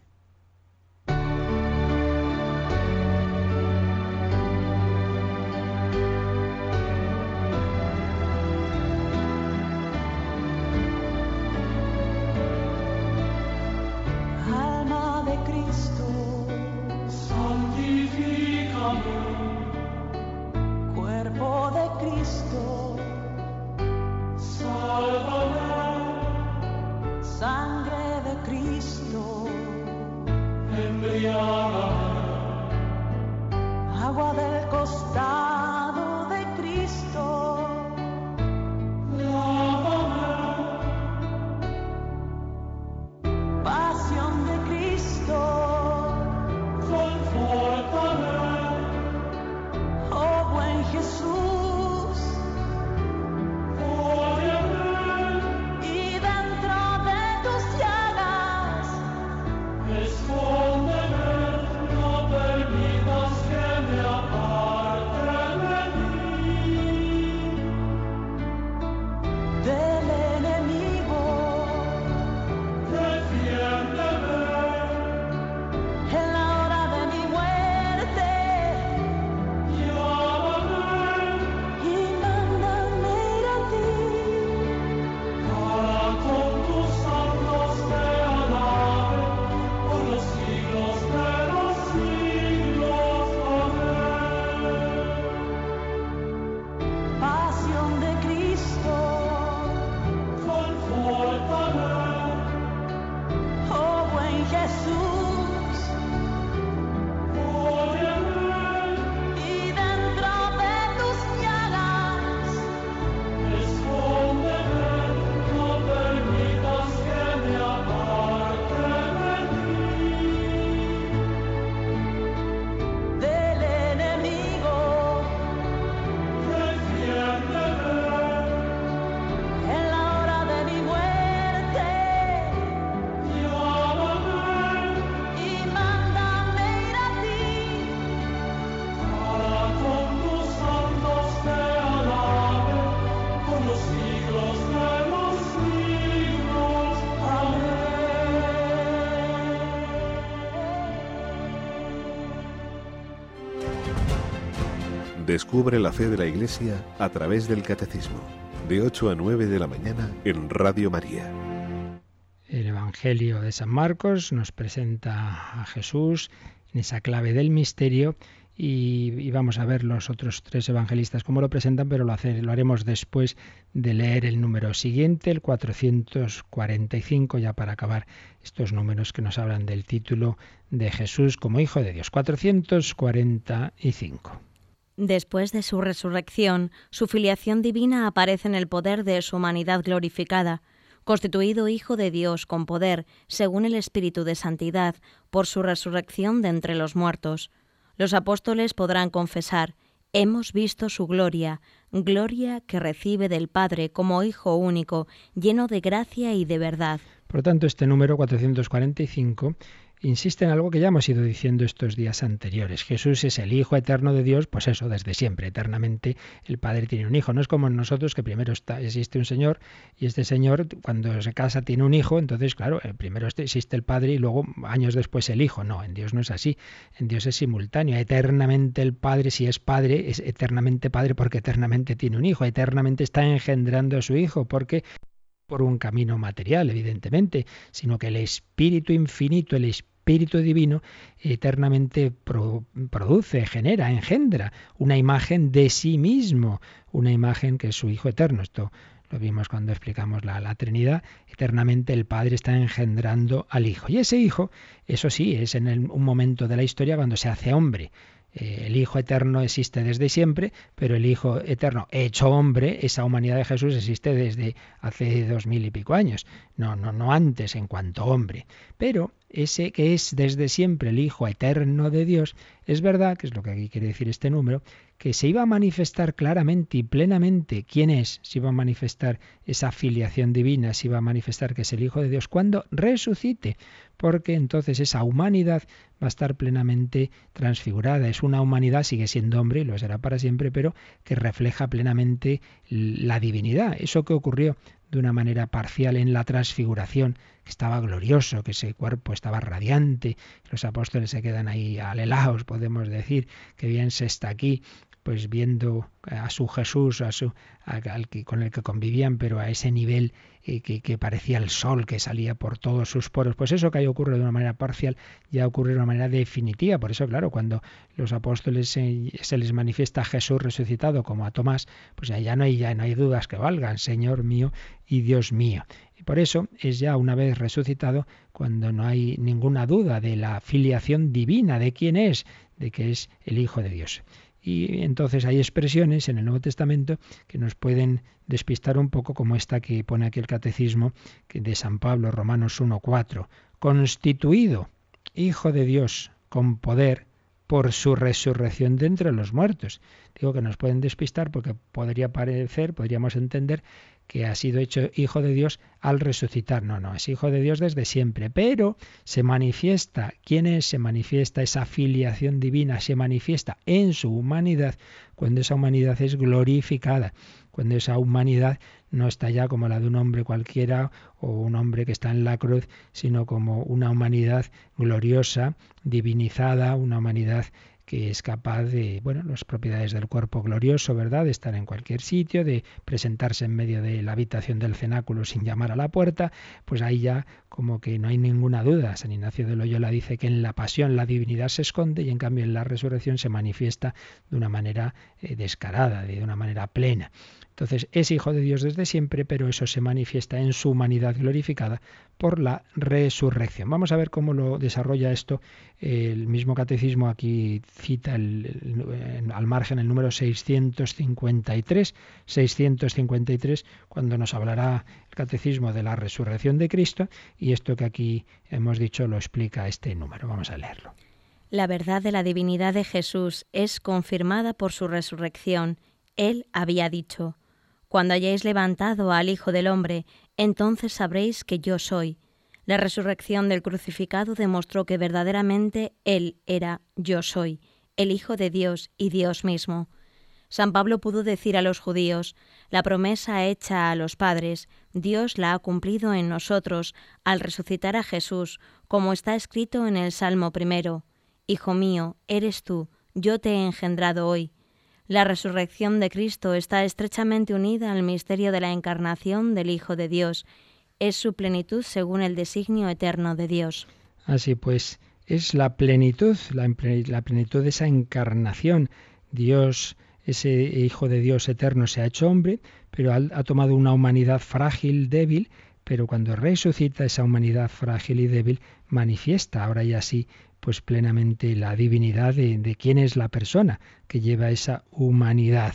Speaker 2: agua del costado de Cristo.
Speaker 3: Descubre la fe de la Iglesia a través del Catecismo, de 8 a 9 de la mañana en Radio María.
Speaker 2: El Evangelio de San Marcos nos presenta a Jesús en esa clave del misterio y, vamos a ver los otros tres evangelistas cómo lo presentan, pero lo, lo haremos después de leer el número siguiente, el 445, ya para acabar estos números que nos hablan del título de Jesús como Hijo de Dios. 445.
Speaker 1: Después de su resurrección, su filiación divina aparece en el poder de su humanidad glorificada, constituido Hijo de Dios con poder, según el Espíritu de Santidad, por su resurrección de entre los muertos los apóstoles podrán confesar, hemos visto su gloria, gloria que recibe del Padre como Hijo único, lleno de gracia y de verdad.
Speaker 2: Por tanto, este número 445 insiste en algo que ya hemos ido diciendo estos días anteriores. Jesús es el Hijo eterno de Dios, pues eso, desde siempre, eternamente el Padre tiene un hijo. No es como nosotros que primero está, existe un Señor y este Señor cuando se casa tiene un hijo, entonces claro, eh, primero este, existe el Padre y luego años después el Hijo. No, en Dios no es así. En Dios es simultáneo. Eternamente el Padre, si es Padre, es eternamente Padre porque eternamente tiene un hijo. Eternamente está engendrando a su Hijo porque por un camino material, evidentemente, sino que el Espíritu infinito, el Espíritu divino, eternamente produce, genera, engendra una imagen de sí mismo, una imagen que es su Hijo eterno. Esto lo vimos cuando explicamos la, Trinidad, eternamente el Padre está engendrando al Hijo. Y ese Hijo, eso sí, es en un momento de la historia cuando se hace hombre. Eh, el Hijo Eterno existe desde siempre, pero el Hijo Eterno hecho hombre, esa humanidad de Jesús existe desde hace dos mil y pico años, no, no, no antes en cuanto hombre. Pero ese que es desde siempre el Hijo Eterno de Dios, es verdad, que es lo que aquí quiere decir este número, que se iba a manifestar claramente y plenamente quién es, se iba a manifestar esa filiación divina, se iba a manifestar que es el Hijo de Dios cuando resucite, porque entonces esa humanidad va a estar plenamente transfigurada. Es una humanidad, sigue siendo hombre y lo será para siempre, pero que refleja plenamente la divinidad. Eso que ocurrió de una manera parcial en la transfiguración, que estaba glorioso, que ese cuerpo estaba radiante, los apóstoles se quedan ahí alelaos, podemos decir, que bien se está aquí, pues viendo a su Jesús, a su, al que, con el que convivían, pero a ese nivel que, parecía el sol que salía por todos sus poros. Pues eso que ahí ocurre de una manera parcial ya ocurre de una manera definitiva. Por eso, claro, cuando los apóstoles se, les manifiesta a Jesús resucitado como a Tomás, pues ya no hay, ya no hay dudas que valgan, Señor mío y Dios mío. Y por eso es ya una vez resucitado cuando no hay ninguna duda de la filiación divina, de quién es, de que es el Hijo de Dios. Y entonces hay expresiones en el Nuevo Testamento que nos pueden despistar un poco, como esta que pone aquí el Catecismo de San Pablo, Romanos 1.4. Constituido Hijo de Dios con poder por su resurrección de entre los muertos. Digo que nos pueden despistar porque podría parecer, podríamos entender que ha sido hecho hijo de Dios al resucitar. No, no, es hijo de Dios desde siempre, pero se manifiesta, ¿quién es? Se manifiesta esa filiación divina, se manifiesta en su humanidad cuando esa humanidad es glorificada, cuando esa humanidad no está ya como la de un hombre cualquiera o un hombre que está en la cruz, sino como una humanidad gloriosa, divinizada, una humanidad que es capaz de, bueno, las propiedades del cuerpo glorioso, ¿verdad? De estar en cualquier sitio, de presentarse en medio de la habitación del cenáculo sin llamar a la puerta, pues ahí ya como que no hay ninguna duda. San Ignacio de Loyola dice que en la pasión la divinidad se esconde y en cambio en la resurrección se manifiesta de una manera eh, descarada, de una manera plena. Entonces es hijo de Dios desde siempre, pero eso se manifiesta en su humanidad glorificada por la resurrección. Vamos a ver cómo lo desarrolla esto. El mismo catecismo aquí cita al margen el número 653, 653, cuando nos hablará el catecismo de la resurrección de Cristo, y esto que aquí hemos dicho lo explica este número. Vamos a leerlo.
Speaker 1: La verdad de la divinidad de Jesús es confirmada por su resurrección. Él había dicho, cuando hayáis levantado al Hijo del Hombre, entonces sabréis que yo soy. La resurrección del crucificado demostró que verdaderamente Él era yo soy, el Hijo de Dios y Dios mismo. San Pablo pudo decir a los judíos, la promesa hecha a los padres, Dios la ha cumplido en nosotros al resucitar a Jesús, como está escrito en el Salmo primero, Hijo mío, eres tú, yo te he engendrado hoy. La resurrección de Cristo está estrechamente unida al misterio de la encarnación del Hijo de Dios. Es su plenitud según el designio eterno de Dios.
Speaker 2: Así pues, es la plenitud, la, plenitud de esa encarnación. Dios, ese Hijo de Dios eterno, se ha hecho hombre, pero ha, tomado una humanidad frágil, débil, pero cuando resucita esa humanidad frágil y débil, manifiesta ahora y así pues plenamente la divinidad de, quién es la persona que lleva esa humanidad.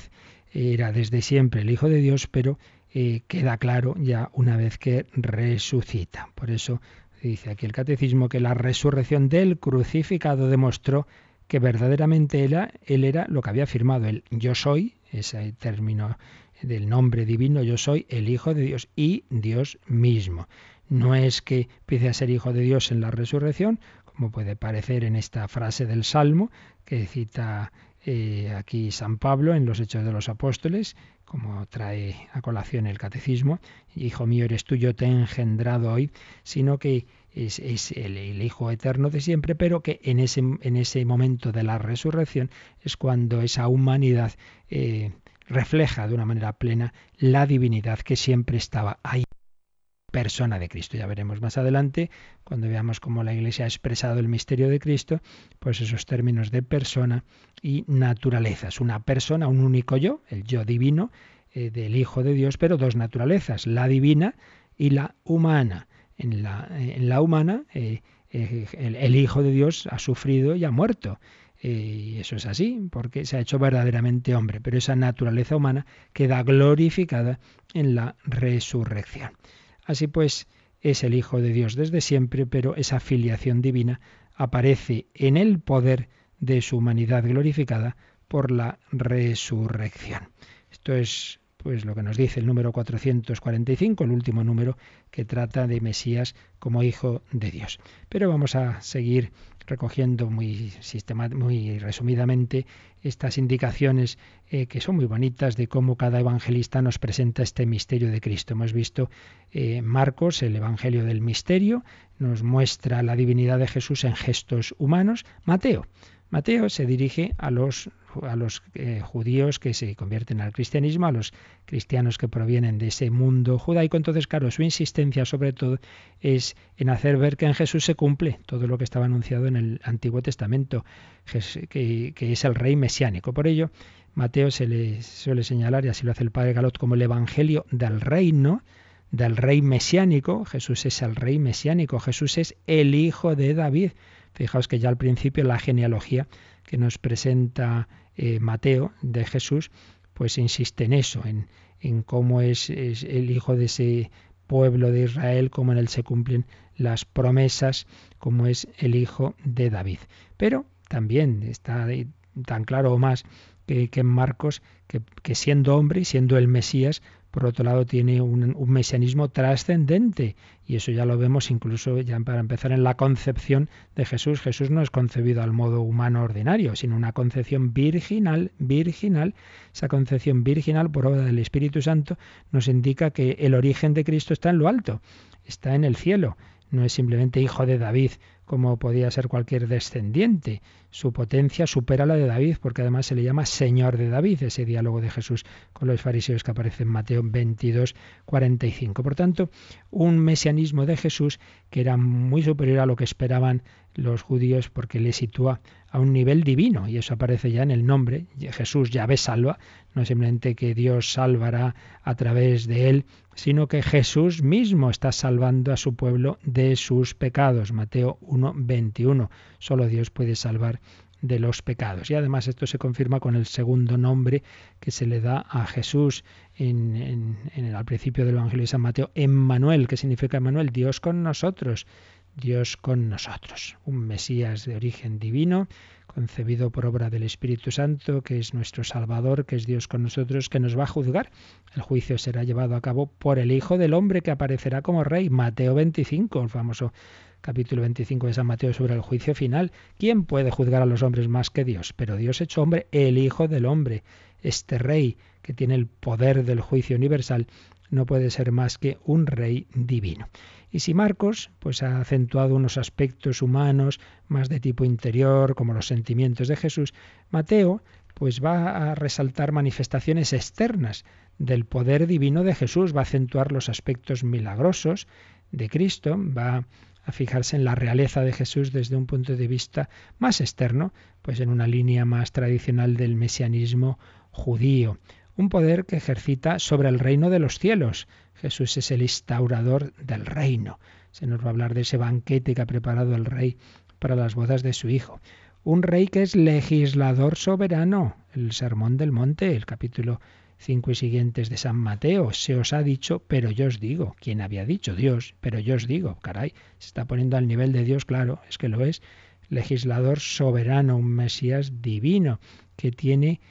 Speaker 2: Era desde siempre el Hijo de Dios, pero eh, queda claro ya una vez que resucita. Por eso dice aquí el catecismo que la resurrección del crucificado demostró que verdaderamente él, él era lo que había afirmado, el yo soy, ese término del nombre divino, yo soy el Hijo de Dios y Dios mismo. No es que empiece a ser Hijo de Dios en la resurrección, como puede parecer en esta frase del Salmo que cita eh, aquí San Pablo en los Hechos de los Apóstoles, como trae a colación el Catecismo, Hijo mío eres tú, yo te he engendrado hoy, sino que es, el, Hijo eterno de siempre, pero que en ese, en ese momento de la resurrección es cuando esa humanidad eh, refleja de una manera plena la divinidad que siempre estaba ahí persona de Cristo. Ya veremos más adelante, cuando veamos cómo la Iglesia ha expresado el misterio de Cristo, pues esos términos de persona y naturaleza. Es una persona, un único yo, el yo divino eh, del Hijo de Dios, pero dos naturalezas, la divina y la humana. En la, la humana, eh, eh, el, Hijo de Dios ha sufrido y ha muerto. Y eso es así, porque se ha hecho verdaderamente hombre, pero esa naturaleza humana queda glorificada en la resurrección. Así pues, es el Hijo de Dios desde siempre, pero esa filiación divina aparece en el poder de su humanidad glorificada por la resurrección. Esto es pues lo que nos dice el número 445, el último número que trata de Mesías como hijo de Dios. Pero vamos a seguir recogiendo muy, muy resumidamente estas indicaciones eh, que son muy bonitas de cómo cada evangelista nos presenta este misterio de Cristo. Hemos visto eh, Marcos, el Evangelio del Misterio, nos muestra la divinidad de Jesús en gestos humanos. Mateo, Mateo se dirige a los, a los eh, judíos que se convierten al cristianismo, a los cristianos que provienen de ese mundo judaico. Entonces, claro, su insistencia sobre todo es en hacer ver que en Jesús se cumple todo lo que estaba anunciado en el Antiguo Testamento, que, que es el rey mesiánico. Por ello, Mateo se le suele señalar, y así lo hace el padre Galot, como el Evangelio del reino, del rey mesiánico. Jesús es el rey mesiánico, Jesús es el hijo de David. Fijaos que ya al principio la genealogía que nos presenta eh, Mateo de Jesús, pues insiste en eso, en, en cómo es, es, el hijo de ese pueblo de Israel, cómo en él se cumplen las promesas, como es el hijo de David. Pero también está tan claro o más que, en Marcos, que, que, siendo hombre y siendo el Mesías, por otro lado tiene un, mesianismo trascendente y eso ya lo vemos incluso ya para empezar en la concepción de Jesús. Jesús no es concebido al modo humano ordinario, sino una concepción virginal, virginal. Esa concepción virginal por obra del Espíritu Santo nos indica que el origen de Cristo está en lo alto, está en el cielo. No es simplemente hijo de David, como podía ser cualquier descendiente. Su potencia supera la de David, porque además se le llama Señor de David, ese diálogo de Jesús con los fariseos que aparece en Mateo 22, 45. Por tanto, un mesianismo de Jesús que era muy superior a lo que esperaban los judíos, porque le sitúa a un nivel divino, y eso aparece ya en el nombre, Jesús Yahvé salva, no simplemente que Dios salvará a través de él, sino que Jesús mismo está salvando a su pueblo de sus pecados. Mateo 1, 21. Solo Dios puede salvar de los pecados. Y además esto se confirma con el segundo nombre que se le da a Jesús en, en, el, al principio del Evangelio de San Mateo, Emmanuel, que significa Emmanuel, Dios con nosotros. Dios con nosotros. Un Mesías de origen divino, concebido por obra del Espíritu Santo, que es nuestro Salvador, que es Dios con nosotros, que nos va a juzgar. El juicio será llevado a cabo por el Hijo del Hombre que aparecerá como Rey. Mateo 25, el famoso capítulo 25 de San Mateo sobre el juicio final. ¿Quién puede juzgar a los hombres más que Dios? Pero Dios hecho hombre, el Hijo del Hombre, este Rey que tiene el poder del juicio universal, no puede ser más que un Rey divino. Y si Marcos pues ha acentuado unos aspectos humanos más de tipo interior, como los sentimientos de Jesús, Mateo pues va a resaltar manifestaciones externas del poder divino de Jesús, va a acentuar los aspectos milagrosos de Cristo, va a fijarse en la realeza de Jesús desde un punto de vista más externo, pues en una línea más tradicional del mesianismo judío. Un poder que ejercita sobre el reino de los cielos. Jesús es el instaurador del reino. Se nos va a hablar de ese banquete que ha preparado el rey para las bodas de su hijo. Un rey que es legislador soberano. El Sermón del Monte, el capítulo 5 y siguientes de San Mateo. Se os ha dicho, pero yo os digo. ¿Quién había dicho? Dios, pero yo os digo. Caray, se está poniendo al nivel de Dios, claro, es que lo es. Legislador soberano, un Mesías divino, que tiene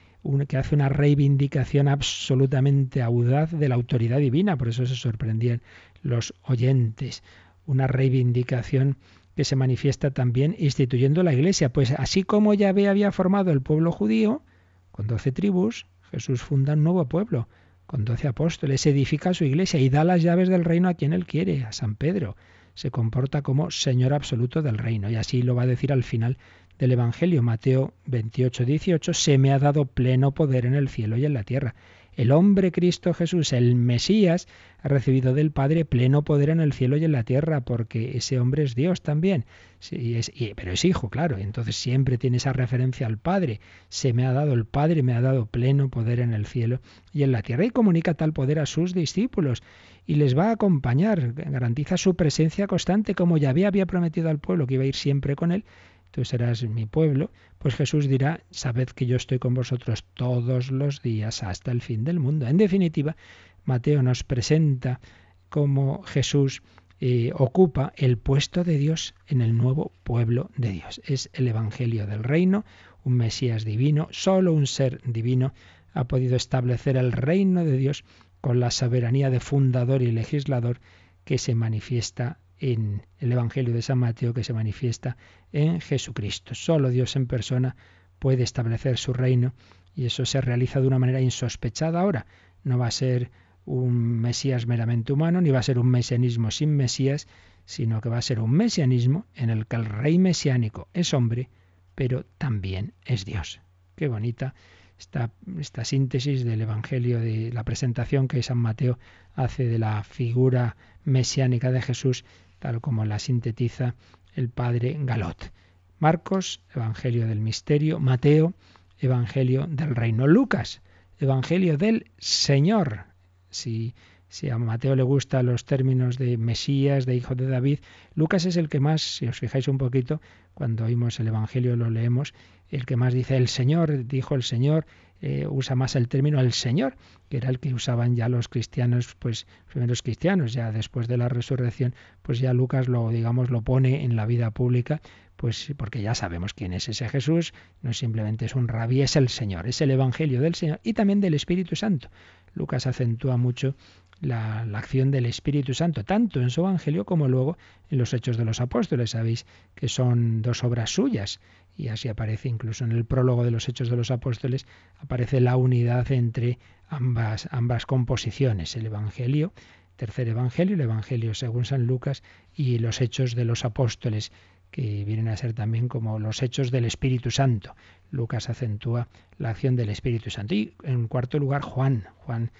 Speaker 2: que hace una reivindicación absolutamente audaz de la autoridad divina, por eso se sorprendían los oyentes. Una reivindicación que se manifiesta también instituyendo la Iglesia, pues así como Yahvé había formado el pueblo judío, con doce tribus, Jesús funda un nuevo pueblo con doce apóstoles, edifica su iglesia y da las llaves del reino a quien él quiere, a San Pedro. Se comporta como Señor absoluto del reino y así lo va a decir al final del Evangelio, Mateo 28, 18, se me ha dado pleno poder en el cielo y en la tierra. El hombre Cristo Jesús, el Mesías, ha recibido del Padre pleno poder en el cielo y en la tierra, porque ese hombre es Dios también. Es, pero es hijo, claro. Entonces siempre tiene esa referencia al Padre. Se me ha dado el Padre, me ha dado pleno poder en el cielo y en la tierra. Y comunica tal poder a sus discípulos y les va a acompañar. Garantiza su presencia constante, como ya había prometido al pueblo que iba a ir siempre con él tú serás mi pueblo, pues Jesús dirá, sabed que yo estoy con vosotros todos los días hasta el fin del mundo. En definitiva, Mateo nos presenta cómo Jesús eh, ocupa el puesto de Dios en el nuevo pueblo de Dios. Es el Evangelio del Reino, un Mesías divino, solo un ser divino ha podido establecer el reino de Dios con la soberanía de fundador y legislador que se manifiesta en el Evangelio de San Mateo que se manifiesta en Jesucristo. Solo Dios en persona puede establecer su reino y eso se realiza de una manera insospechada ahora. No va a ser un Mesías meramente humano, ni va a ser un mesianismo sin Mesías, sino que va a ser un mesianismo en el que el rey mesiánico es hombre, pero también es Dios. Qué bonita esta, esta síntesis del Evangelio, de la presentación que San Mateo hace de la figura mesiánica de Jesús tal como la sintetiza el padre Galot. Marcos, Evangelio del Misterio, Mateo, Evangelio del Reino, Lucas, Evangelio del Señor. Si, a Mateo le gustan los términos de Mesías, de Hijo de David, Lucas es el que más, si os fijáis un poquito, cuando oímos el Evangelio lo leemos, el que más dice el Señor, dijo el Señor, eh, usa más el término el Señor, que era el que usaban ya los cristianos, pues primeros cristianos, ya después de la resurrección, pues ya Lucas lo, digamos, lo pone en la vida pública, pues porque ya sabemos quién es ese Jesús, no simplemente es un rabí, es el Señor, es el Evangelio del Señor y también del Espíritu Santo. Lucas acentúa mucho la, la, acción del Espíritu Santo, tanto en su Evangelio como luego en los Hechos de los Apóstoles. Sabéis que son dos obras suyas y así aparece incluso en el prólogo de los Hechos de los Apóstoles, aparece la unidad entre ambas, ambas composiciones, el Evangelio, tercer Evangelio, el Evangelio según San Lucas y los Hechos de los Apóstoles, que vienen a ser también como los Hechos del Espíritu Santo. Lucas acentúa la acción del Espíritu Santo. Y en cuarto lugar, Juan. Juan,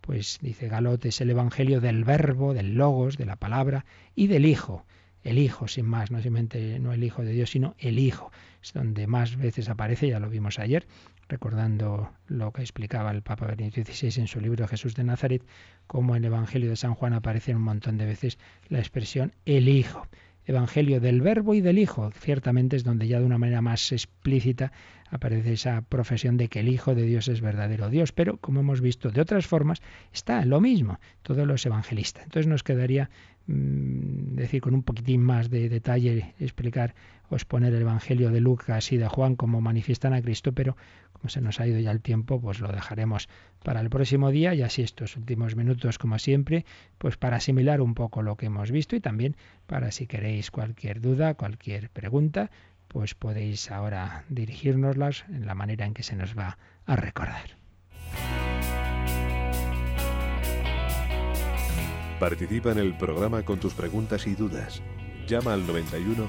Speaker 2: pues dice Galot, es el Evangelio del Verbo, del Logos, de la palabra y del Hijo el Hijo, sin más, no simplemente no el Hijo de Dios, sino el Hijo, es donde más veces aparece, ya lo vimos ayer, recordando lo que explicaba el Papa Benedicto XVI en su libro Jesús de Nazaret, como en el Evangelio de San Juan aparece un montón de veces la expresión el Hijo. Evangelio del Verbo y del Hijo. Ciertamente es donde ya de una manera más explícita aparece esa profesión de que el Hijo de Dios es verdadero Dios, pero como hemos visto de otras formas, está lo mismo, todos los evangelistas. Entonces nos quedaría Mm, decir con un poquitín más de detalle, explicar exponer el Evangelio de Lucas y de Juan como manifiestan a Cristo, pero como se nos ha ido ya el tiempo, pues lo dejaremos para el próximo día y así estos últimos minutos, como siempre, pues para asimilar un poco lo que hemos visto y también para si queréis cualquier duda, cualquier pregunta, pues podéis ahora dirigírnoslas en la manera en que se nos va a recordar.
Speaker 3: Participa en el programa con tus preguntas y dudas. Llama al 91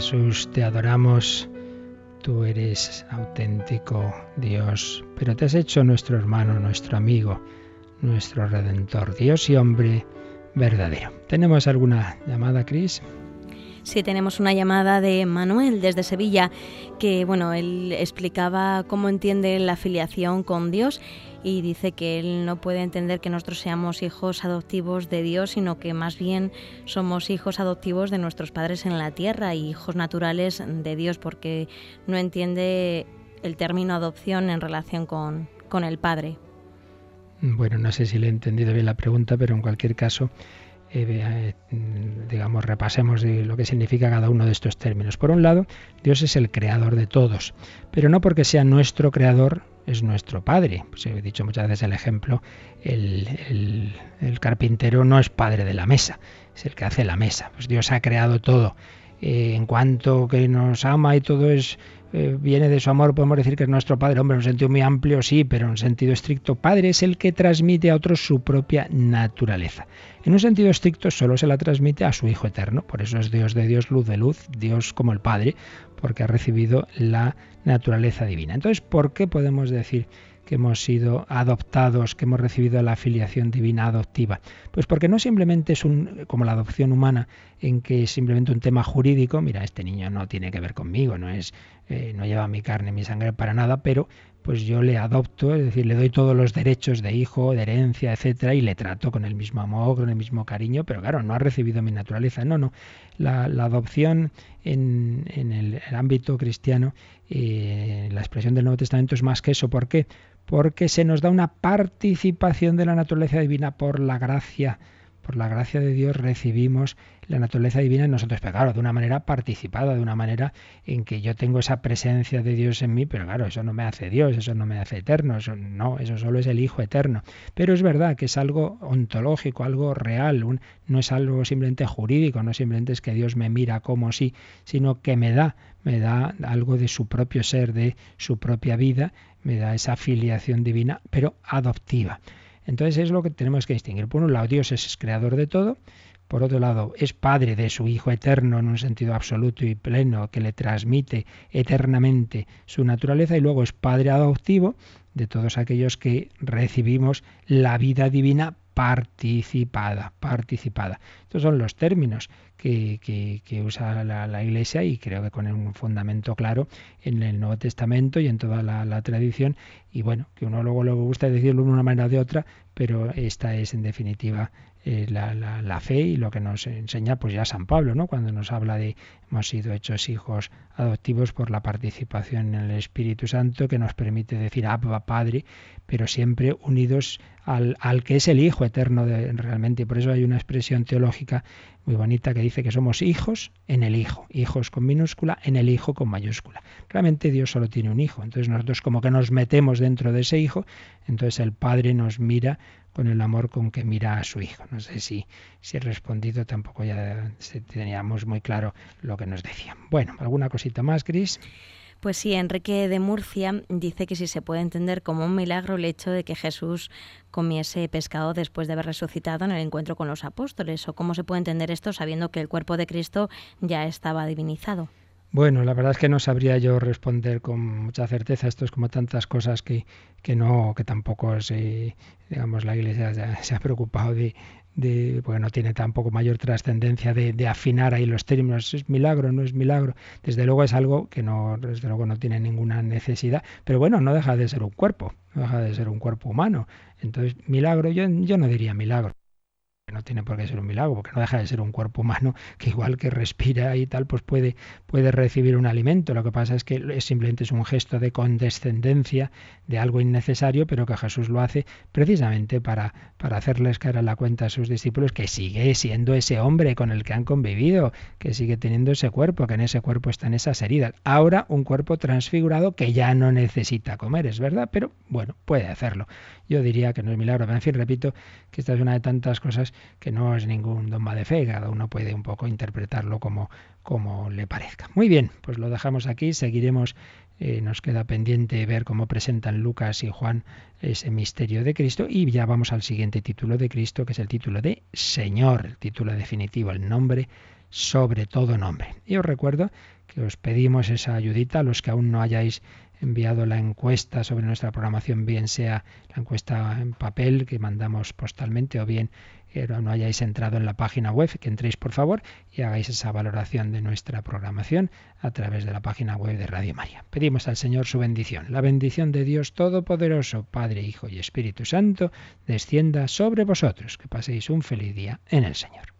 Speaker 2: Jesús, te adoramos, tú eres auténtico Dios, pero te has hecho nuestro hermano, nuestro amigo, nuestro redentor, Dios y hombre verdadero. ¿Tenemos alguna llamada, Cris?
Speaker 1: Sí, tenemos una llamada de Manuel desde Sevilla, que bueno, él explicaba cómo entiende la filiación con Dios y dice que él no puede entender que nosotros seamos hijos adoptivos de Dios, sino que más bien somos hijos adoptivos de nuestros padres en la tierra y hijos naturales de Dios, porque no entiende el término adopción en relación con, con el Padre.
Speaker 2: Bueno, no sé si le he entendido bien la pregunta, pero en cualquier caso, eh, digamos, repasemos lo que significa cada uno de estos términos. Por un lado, Dios es el creador de todos, pero no porque sea nuestro creador es nuestro Padre. Pues he dicho muchas veces el ejemplo, el, carpintero no es padre de la mesa, es el que hace la mesa. Pues Dios ha creado todo. Eh, en cuanto que nos ama y todo es eh, viene de su amor, podemos decir que es nuestro Padre. Hombre, en un sentido muy amplio sí, pero en un sentido estricto, Padre es el que transmite a otros su propia naturaleza. En un sentido estricto solo se la transmite a su Hijo eterno, por eso es Dios de Dios, luz de luz, Dios como el Padre, porque ha recibido la naturaleza divina. Entonces, ¿por qué podemos decir que hemos sido adoptados, que hemos recibido la afiliación divina adoptiva? Pues porque no simplemente es un, como la adopción humana, en que es simplemente un tema jurídico, mira, este niño no tiene que ver conmigo, no es, eh, no lleva mi carne, mi sangre para nada, pero pues yo le adopto, es decir, le doy todos los derechos de hijo, de herencia, etcétera, y le trato con el mismo amor, con el mismo cariño, pero claro, no ha recibido mi naturaleza. No, no. La, adopción en, el, ámbito cristiano, eh, la expresión del Nuevo Testamento es más que eso. ¿Por qué? Porque se nos da una participación de la naturaleza divina por la gracia por la gracia de Dios recibimos la naturaleza divina en nosotros, pero claro, de una manera participada, de una manera en que yo tengo esa presencia de Dios en mí, pero claro, eso no me hace Dios, eso no me hace eterno, eso no, eso solo es el Hijo eterno. Pero es verdad que es algo ontológico, algo real, no es algo simplemente jurídico, no simplemente es que Dios me mira como sí, sino que me da, me da algo de su propio ser, de su propia vida, me da esa filiación divina, pero adoptiva. Entonces es lo que tenemos que distinguir. Por un lado, Dios es creador de todo. Por otro lado, es padre de su Hijo eterno en un sentido absoluto y pleno que le transmite eternamente su naturaleza y luego es padre adoptivo de todos aquellos que recibimos la vida divina participada, participada. Estos son los términos que, usa la, Iglesia y creo que con un fundamento claro en el Nuevo Testamento y en toda la, tradición. Y bueno, que uno luego le gusta decirlo de una manera o de otra, pero esta es en definitiva eh, la, la, fe y lo que nos enseña pues ya San Pablo, ¿no? Cuando nos habla de hemos sido hechos hijos adoptivos por la participación en el Espíritu Santo que nos permite decir Abba Padre, pero siempre unidos al, al que es el Hijo eterno realmente. Y por eso hay una expresión teológica muy bonita que dice que somos hijos en el Hijo, hijos con minúscula en el Hijo con mayúscula. Realmente Dios solo tiene un Hijo, entonces nosotros como que nos metemos dentro de ese Hijo, entonces el Padre nos mira con el amor con que mira a su hijo. No sé si, si he respondido, tampoco ya teníamos muy claro lo que nos decía. Bueno, ¿alguna cosita más, Cris?
Speaker 1: Pues sí, Enrique de Murcia dice que si se puede entender como un milagro el hecho de que Jesús comiese pescado después de haber resucitado en el encuentro con los apóstoles, o cómo se puede entender esto sabiendo que el cuerpo de Cristo ya estaba divinizado.
Speaker 2: Bueno, la verdad es que no sabría yo responder con mucha certeza. Esto es como tantas cosas que, que no, que tampoco se, digamos, la Iglesia se ha preocupado de, de porque no tiene tampoco mayor trascendencia de, de, afinar ahí los términos. ¿Es milagro? ¿No es milagro? Desde luego es algo que no, desde luego no tiene ninguna necesidad. Pero bueno, no deja de ser un cuerpo, no deja de ser un cuerpo humano. Entonces, milagro, yo, yo no diría milagro no tiene por qué ser un milagro, porque no deja de ser un cuerpo humano que igual que respira y tal, pues puede, puede recibir un alimento. Lo que pasa es que simplemente es un gesto de condescendencia de algo innecesario, pero que Jesús lo hace precisamente para, para hacerles caer a la cuenta a sus discípulos que sigue siendo ese hombre con el que han convivido, que sigue teniendo ese cuerpo, que en ese cuerpo están esas heridas. Ahora un cuerpo transfigurado que ya no necesita comer, es verdad, pero bueno, puede hacerlo. Yo diría que no es milagro, pero en fin, repito que esta es una de tantas cosas que no es ningún dogma de fe, cada uno puede un poco interpretarlo como, como le parezca. Muy bien, pues lo dejamos aquí, seguiremos, eh, nos queda pendiente ver cómo presentan Lucas y Juan ese misterio de Cristo y ya vamos al siguiente título de Cristo, que es el título de Señor, el título definitivo, el nombre sobre todo nombre. Y os recuerdo que os pedimos esa ayudita a los que aún no hayáis enviado la encuesta sobre nuestra programación, bien sea la encuesta en papel que mandamos postalmente o bien que no hayáis entrado en la página web, que entréis por favor y hagáis esa valoración de nuestra programación a través de la página web de Radio María. Pedimos al Señor su bendición. La bendición de Dios Todopoderoso, Padre, Hijo y Espíritu Santo, descienda sobre vosotros. Que paséis un feliz día en el Señor.